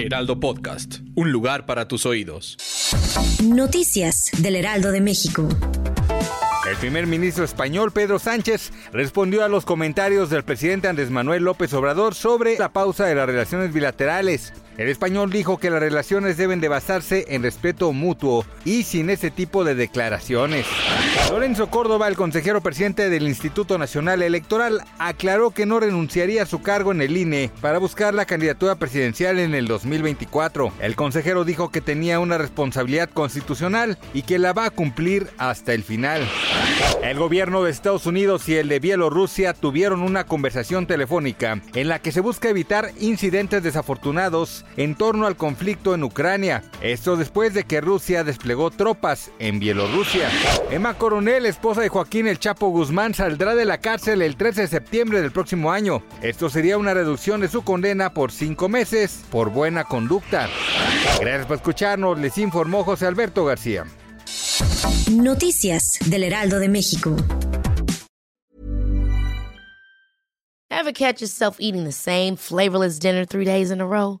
Heraldo Podcast, un lugar para tus oídos. Noticias del Heraldo de México. El primer ministro español Pedro Sánchez respondió a los comentarios del presidente Andrés Manuel López Obrador sobre la pausa de las relaciones bilaterales. El español dijo que las relaciones deben de basarse en respeto mutuo y sin ese tipo de declaraciones. Lorenzo Córdoba, el consejero presidente del Instituto Nacional Electoral, aclaró que no renunciaría a su cargo en el INE para buscar la candidatura presidencial en el 2024. El consejero dijo que tenía una responsabilidad constitucional y que la va a cumplir hasta el final. El gobierno de Estados Unidos y el de Bielorrusia tuvieron una conversación telefónica en la que se busca evitar incidentes desafortunados en torno al conflicto en Ucrania. Esto después de que Rusia desplegó tropas en Bielorrusia. Emma Coronel, esposa de Joaquín El Chapo Guzmán, saldrá de la cárcel el 13 de septiembre del próximo año. Esto sería una reducción de su condena por cinco meses por buena conducta. Gracias por escucharnos, les informó José Alberto García. Noticias del Heraldo de México. Ever catch yourself eating the same flavorless dinner three days in a row?